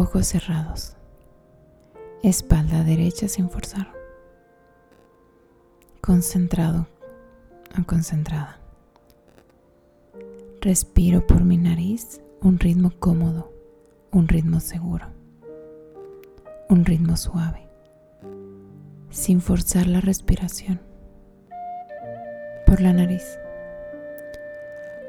Ojos cerrados. Espalda derecha sin forzar. Concentrado o concentrada. Respiro por mi nariz un ritmo cómodo, un ritmo seguro, un ritmo suave, sin forzar la respiración. Por la nariz.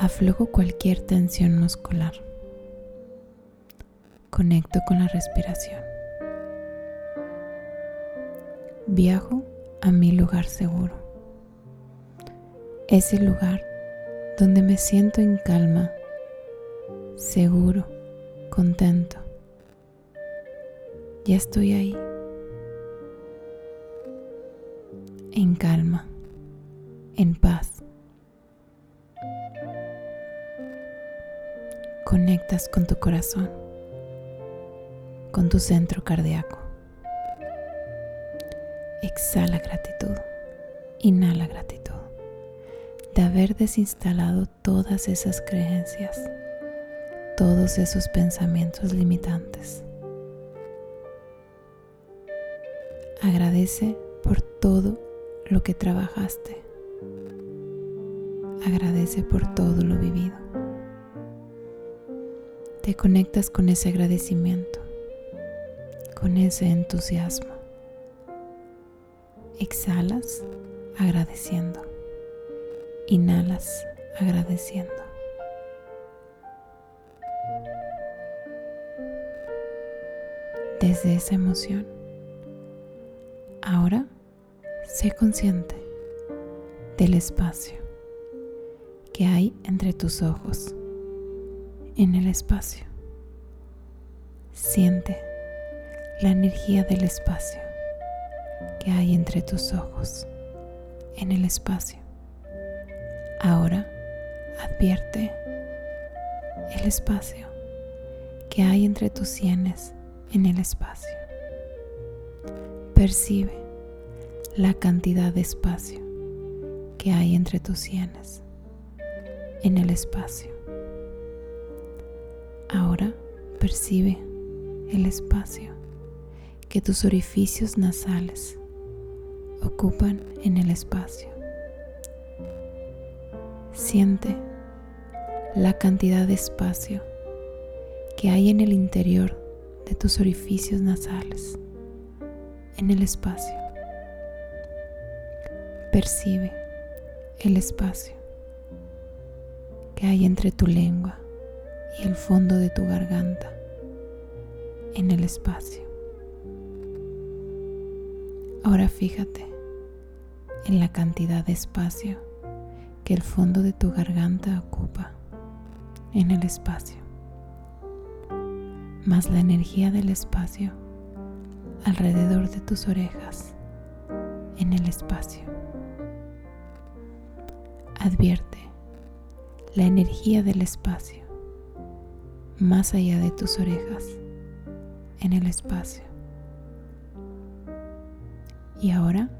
Aflojo cualquier tensión muscular. Conecto con la respiración. Viajo a mi lugar seguro. Ese lugar donde me siento en calma, seguro, contento. Ya estoy ahí, en calma, en paz. Conectas con tu corazón, con tu centro cardíaco. Exhala gratitud, inhala gratitud de haber desinstalado todas esas creencias, todos esos pensamientos limitantes. Agradece por todo lo que trabajaste. Agradece por todo lo vivido. Te conectas con ese agradecimiento, con ese entusiasmo. Exhalas agradeciendo. Inhalas agradeciendo. Desde esa emoción, ahora sé consciente del espacio que hay entre tus ojos, en el espacio. Siente la energía del espacio que hay entre tus ojos, en el espacio. Ahora advierte el espacio que hay entre tus sienes en el espacio. Percibe la cantidad de espacio que hay entre tus sienes en el espacio. Ahora percibe el espacio que tus orificios nasales ocupan en el espacio. Siente la cantidad de espacio que hay en el interior de tus orificios nasales, en el espacio. Percibe el espacio que hay entre tu lengua y el fondo de tu garganta, en el espacio. Ahora fíjate en la cantidad de espacio que el fondo de tu garganta ocupa en el espacio, más la energía del espacio alrededor de tus orejas en el espacio. Advierte la energía del espacio más allá de tus orejas en el espacio. Y ahora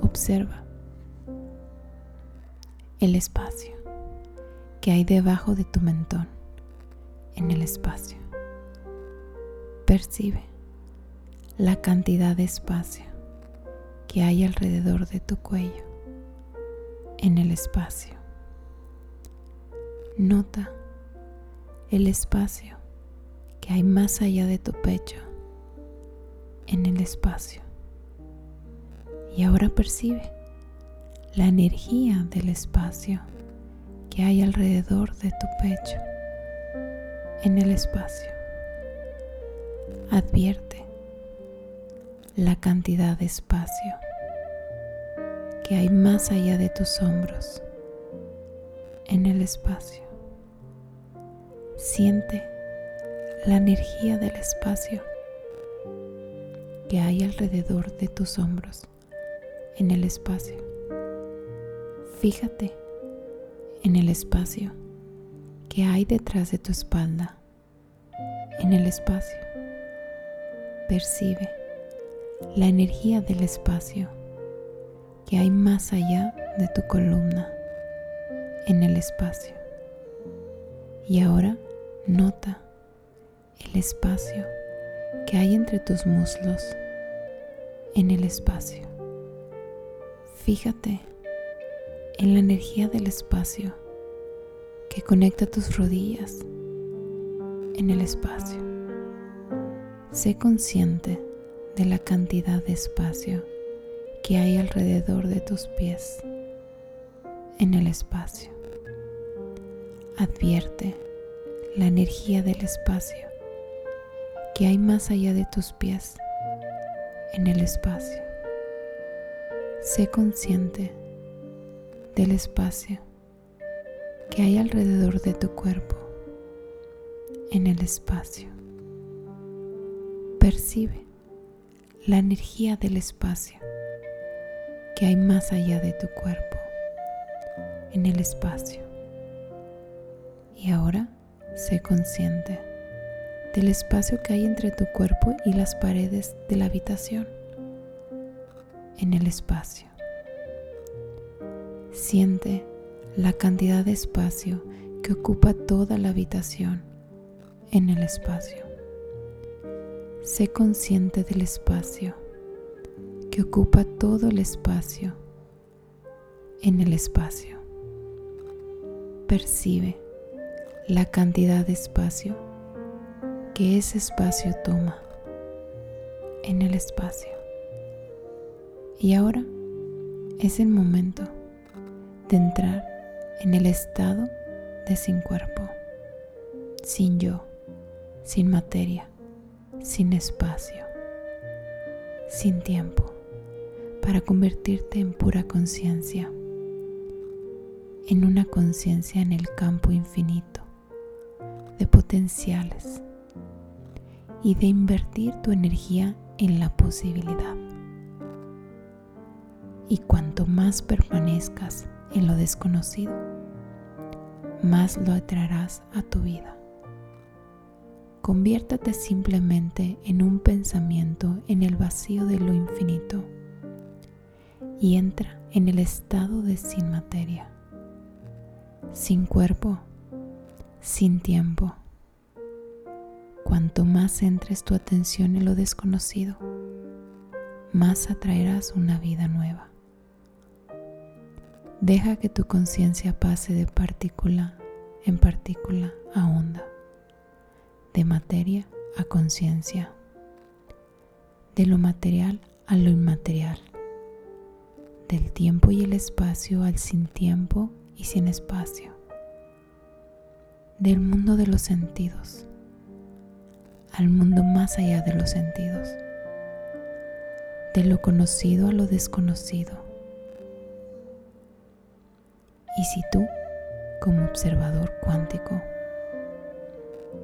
observa el espacio que hay debajo de tu mentón, en el espacio. Percibe la cantidad de espacio que hay alrededor de tu cuello, en el espacio. Nota el espacio que hay más allá de tu pecho, en el espacio. Y ahora percibe la energía del espacio que hay alrededor de tu pecho, en el espacio. Advierte la cantidad de espacio que hay más allá de tus hombros, en el espacio. Siente la energía del espacio que hay alrededor de tus hombros, en el espacio. Fíjate en el espacio que hay detrás de tu espalda, en el espacio. Percibe la energía del espacio que hay más allá de tu columna, en el espacio. Y ahora nota el espacio que hay entre tus muslos en el espacio. Fíjate en la energía del espacio que conecta tus rodillas en el espacio. Sé consciente de la cantidad de espacio que hay alrededor de tus pies en el espacio. Advierte la energía del espacio que hay más allá de tus pies en el espacio. Sé consciente del espacio que hay alrededor de tu cuerpo en el espacio. Percibe la energía del espacio que hay más allá de tu cuerpo en el espacio. Y ahora sé consciente del espacio que hay entre tu cuerpo y las paredes de la habitación en el espacio. Siente la cantidad de espacio que ocupa toda la habitación en el espacio. Sé consciente del espacio que ocupa todo el espacio en el espacio. Percibe la cantidad de espacio que ese espacio toma en el espacio. Y ahora es el momento de entrar en el estado de sin cuerpo, sin yo, sin materia, sin espacio, sin tiempo, para convertirte en pura conciencia, en una conciencia en el campo infinito de potenciales y de invertir tu energía en la posibilidad. Y cuanto más permanezcas en lo desconocido, más lo atraerás a tu vida. Conviértate simplemente en un pensamiento en el vacío de lo infinito y entra en el estado de sin materia, sin cuerpo, sin tiempo. Cuanto más entres tu atención en lo desconocido, más atraerás una vida nueva. Deja que tu conciencia pase de partícula en partícula a onda, de materia a conciencia, de lo material a lo inmaterial, del tiempo y el espacio al sin tiempo y sin espacio, del mundo de los sentidos al mundo más allá de los sentidos, de lo conocido a lo desconocido y si tú, como observador cuántico,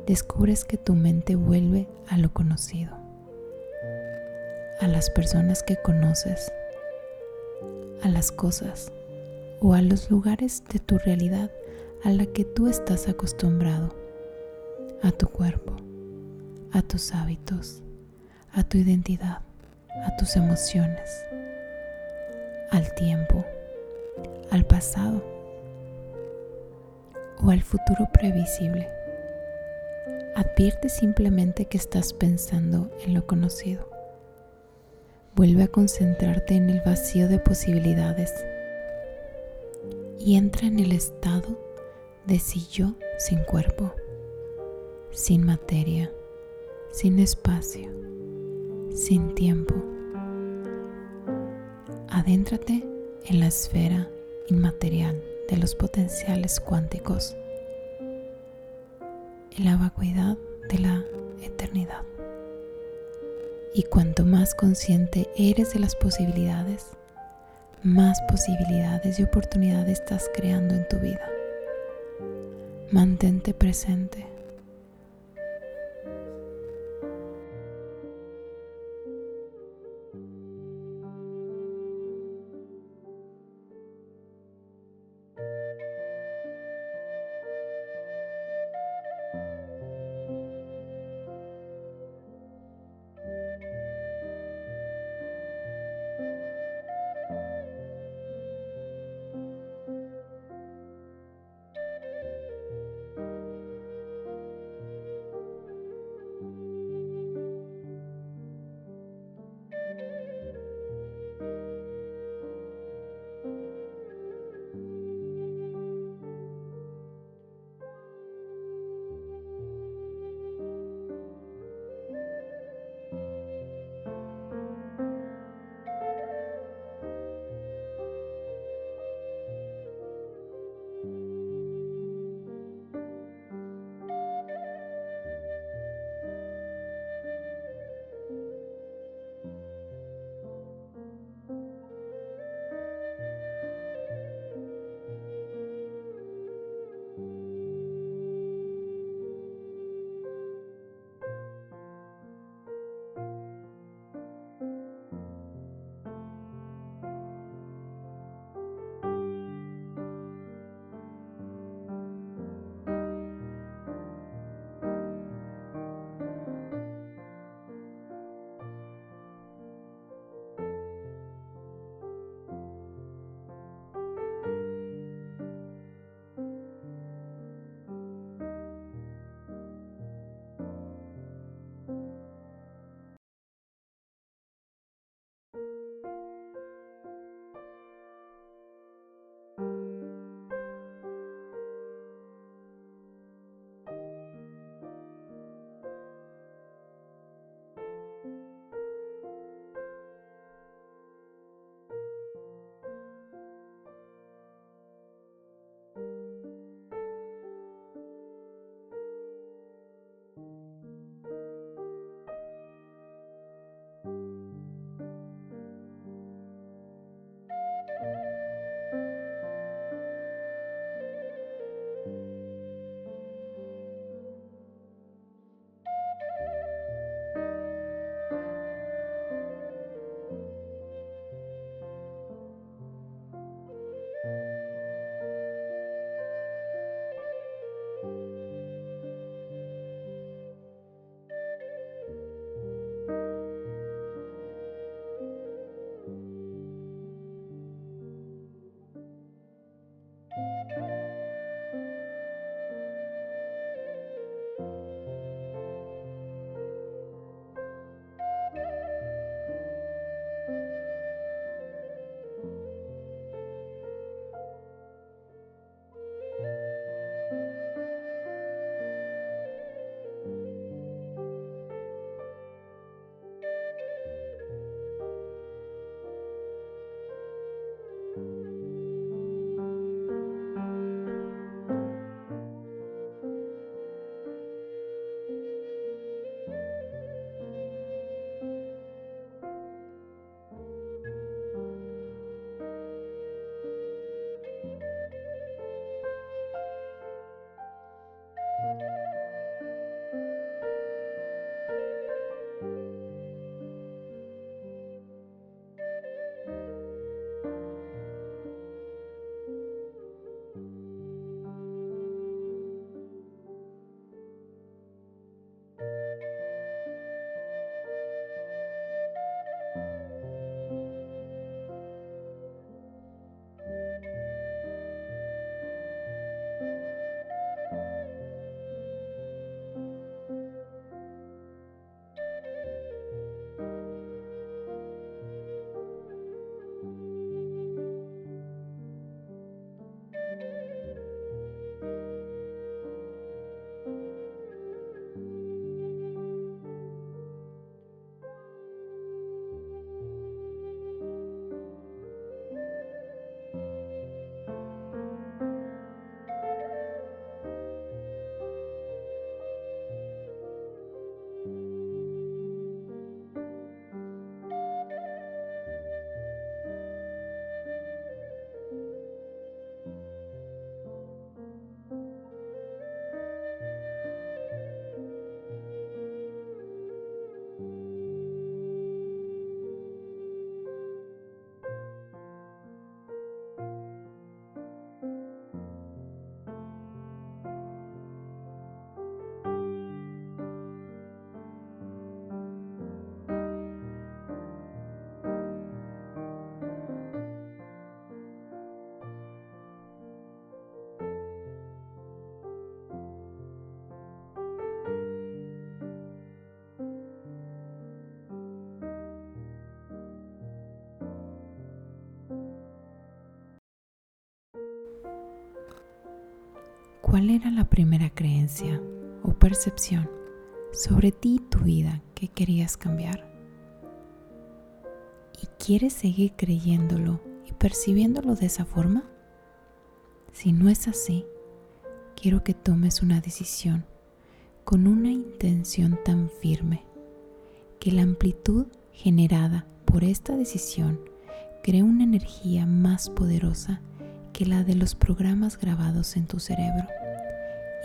descubres que tu mente vuelve a lo conocido, a las personas que conoces, a las cosas o a los lugares de tu realidad a la que tú estás acostumbrado, a tu cuerpo, a tus hábitos, a tu identidad, a tus emociones, al tiempo, al pasado o al futuro previsible. Advierte simplemente que estás pensando en lo conocido. Vuelve a concentrarte en el vacío de posibilidades y entra en el estado de si yo sin cuerpo, sin materia, sin espacio, sin tiempo. Adéntrate en la esfera inmaterial de los potenciales cuánticos en la vacuidad de la eternidad. Y cuanto más consciente eres de las posibilidades, más posibilidades y oportunidades estás creando en tu vida. Mantente presente ¿Cuál era la primera creencia o percepción sobre ti y tu vida que querías cambiar? ¿Y quieres seguir creyéndolo y percibiéndolo de esa forma? Si no es así, quiero que tomes una decisión con una intención tan firme que la amplitud generada por esta decisión crea una energía más poderosa que la de los programas grabados en tu cerebro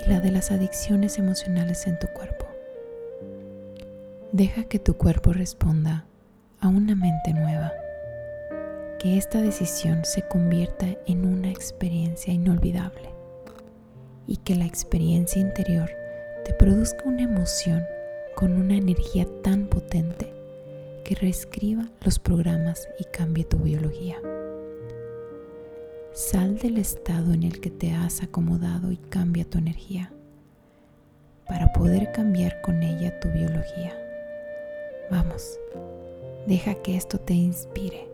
y la de las adicciones emocionales en tu cuerpo. Deja que tu cuerpo responda a una mente nueva, que esta decisión se convierta en una experiencia inolvidable y que la experiencia interior te produzca una emoción con una energía tan potente que reescriba los programas y cambie tu biología. Sal del estado en el que te has acomodado y cambia tu energía para poder cambiar con ella tu biología. Vamos, deja que esto te inspire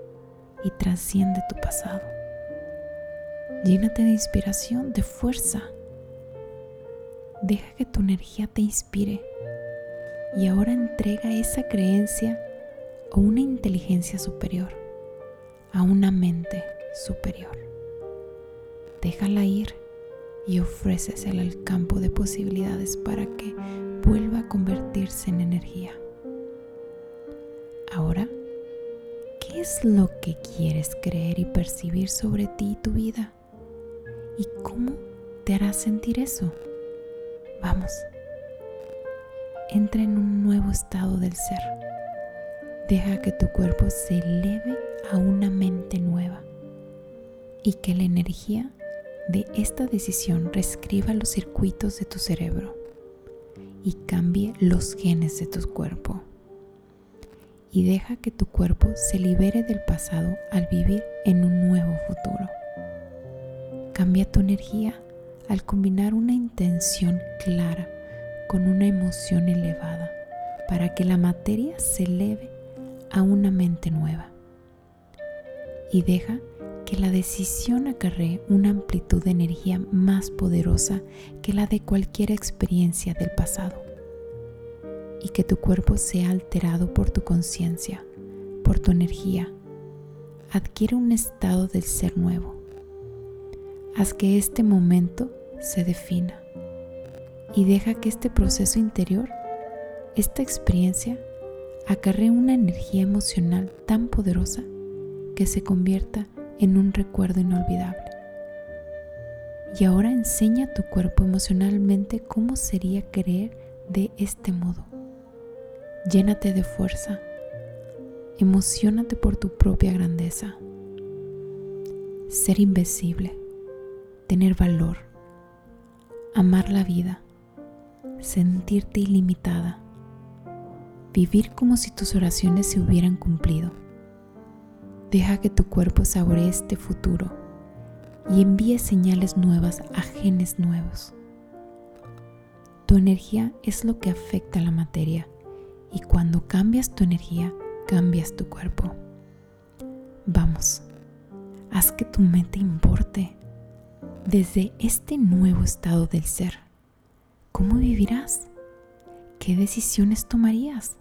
y trasciende tu pasado. Llénate de inspiración, de fuerza. Deja que tu energía te inspire y ahora entrega esa creencia a una inteligencia superior, a una mente superior déjala ir y ofrécesela al campo de posibilidades para que vuelva a convertirse en energía. Ahora, ¿qué es lo que quieres creer y percibir sobre ti y tu vida? ¿Y cómo te hará sentir eso? Vamos, entra en un nuevo estado del ser. Deja que tu cuerpo se eleve a una mente nueva y que la energía de esta decisión reescriba los circuitos de tu cerebro y cambie los genes de tu cuerpo. Y deja que tu cuerpo se libere del pasado al vivir en un nuevo futuro. Cambia tu energía al combinar una intención clara con una emoción elevada para que la materia se eleve a una mente nueva. Y deja que la decisión acarree una amplitud de energía más poderosa que la de cualquier experiencia del pasado y que tu cuerpo sea alterado por tu conciencia, por tu energía. Adquiere un estado del ser nuevo. Haz que este momento se defina y deja que este proceso interior, esta experiencia, acarree una energía emocional tan poderosa que se convierta en un recuerdo inolvidable. Y ahora enseña a tu cuerpo emocionalmente cómo sería creer de este modo. Llénate de fuerza. Emocionate por tu propia grandeza. Ser invisible. Tener valor. Amar la vida. Sentirte ilimitada. Vivir como si tus oraciones se hubieran cumplido Deja que tu cuerpo saboree este futuro y envíe señales nuevas a genes nuevos. Tu energía es lo que afecta a la materia y cuando cambias tu energía, cambias tu cuerpo. Vamos, haz que tu mente importe desde este nuevo estado del ser. ¿Cómo vivirás? ¿Qué decisiones tomarías?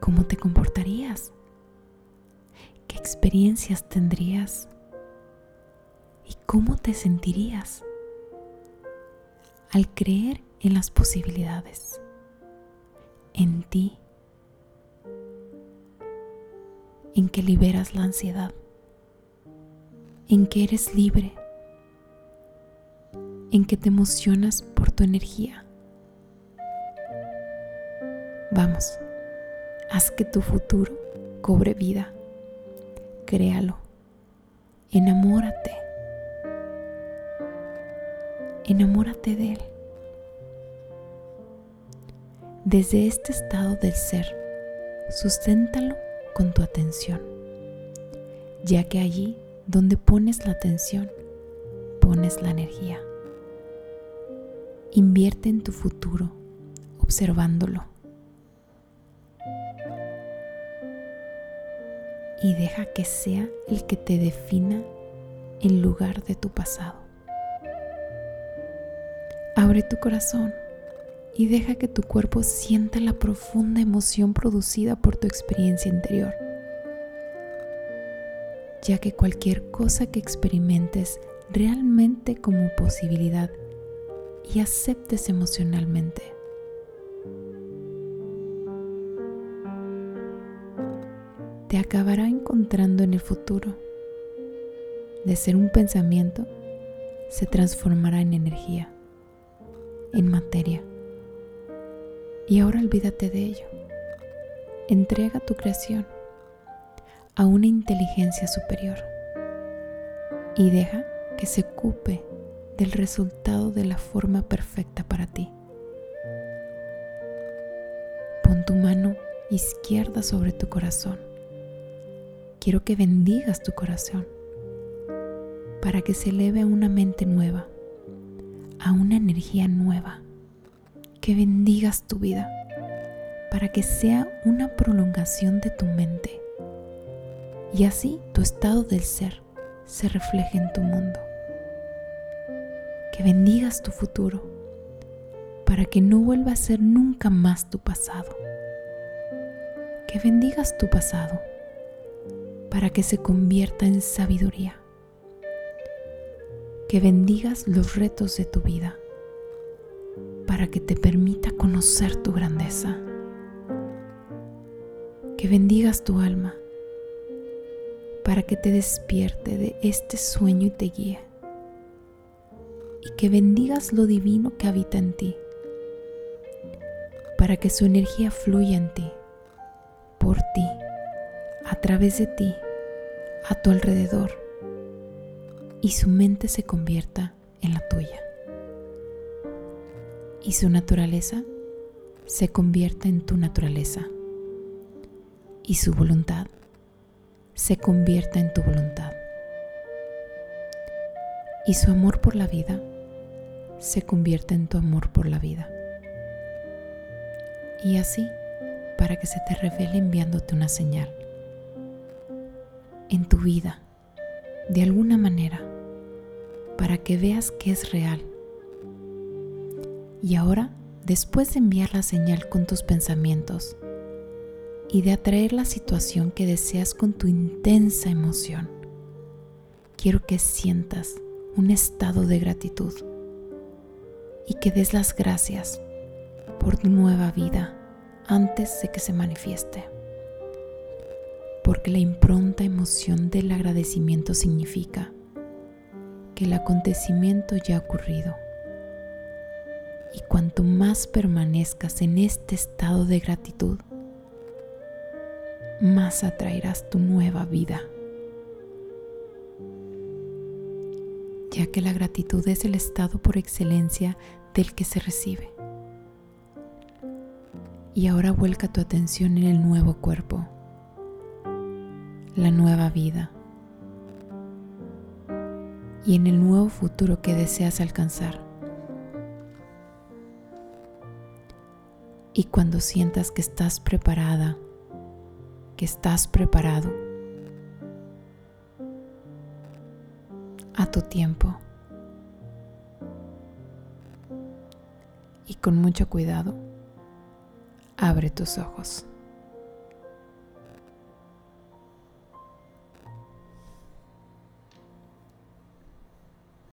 ¿Cómo te comportarías? ¿Qué experiencias tendrías? ¿Y cómo te sentirías al creer en las posibilidades, en ti, en que liberas la ansiedad, en que eres libre, en que te emocionas por tu energía? Vamos, haz que tu futuro cobre vida créalo. Enamórate. Enamórate de Él. Desde este estado del ser, susténtalo con tu atención, ya que allí donde pones la atención, pones la energía. Invierte en tu futuro, observándolo y deja que sea el que te defina en lugar de tu pasado. Abre tu corazón y deja que tu cuerpo sienta la profunda emoción producida por tu experiencia interior, ya que cualquier cosa que experimentes realmente como posibilidad y aceptes emocionalmente. Te acabará encontrando en el futuro. De ser un pensamiento, se transformará en energía, en materia. Y ahora olvídate de ello. Entrega tu creación a una inteligencia superior y deja que se ocupe del resultado de la forma perfecta para ti. Pon tu mano izquierda sobre tu corazón. Quiero que bendigas tu corazón para que se eleve a una mente nueva, a una energía nueva. Que bendigas tu vida para que sea una prolongación de tu mente y así tu estado del ser se refleje en tu mundo que bendigas tu futuro para que no vuelva a ser nunca más tu pasado. Que bendigas tu pasado para que se convierta en sabiduría. Que bendigas los retos de tu vida para que te permita conocer tu grandeza. Que bendigas tu alma para que te despierte de este sueño y te guíe y que bendigas lo divino que habita en ti, para que su energía fluya en ti, por ti, a través de ti, a tu alrededor, y su mente se convierta en la tuya. Y su naturaleza se convierta en tu naturaleza. Y su voluntad se convierta en tu voluntad y su amor por la vida se convierte en tu amor por la vida. Y así, para que se te revele enviándote una señal en tu vida, de alguna manera, para que veas que es real. Y ahora, después de enviar la señal con tus pensamientos y de atraer la situación que deseas con tu intensa emoción, quiero que sientas un estado de gratitud y que des las gracias por tu nueva vida antes de que se manifieste. Porque la impronta emoción del agradecimiento significa que el acontecimiento ya ha ocurrido. Y cuanto más permanezcas en este estado de gratitud, más atraerás tu nueva vida. ya que la gratitud es el estado por excelencia del que se recibe. Y ahora vuelca tu atención en el nuevo cuerpo, la nueva vida y en el nuevo futuro que deseas alcanzar. Y cuando sientas que estás preparada, que estás preparado, a tu tiempo. Y con mucho cuidado, abre tus ojos.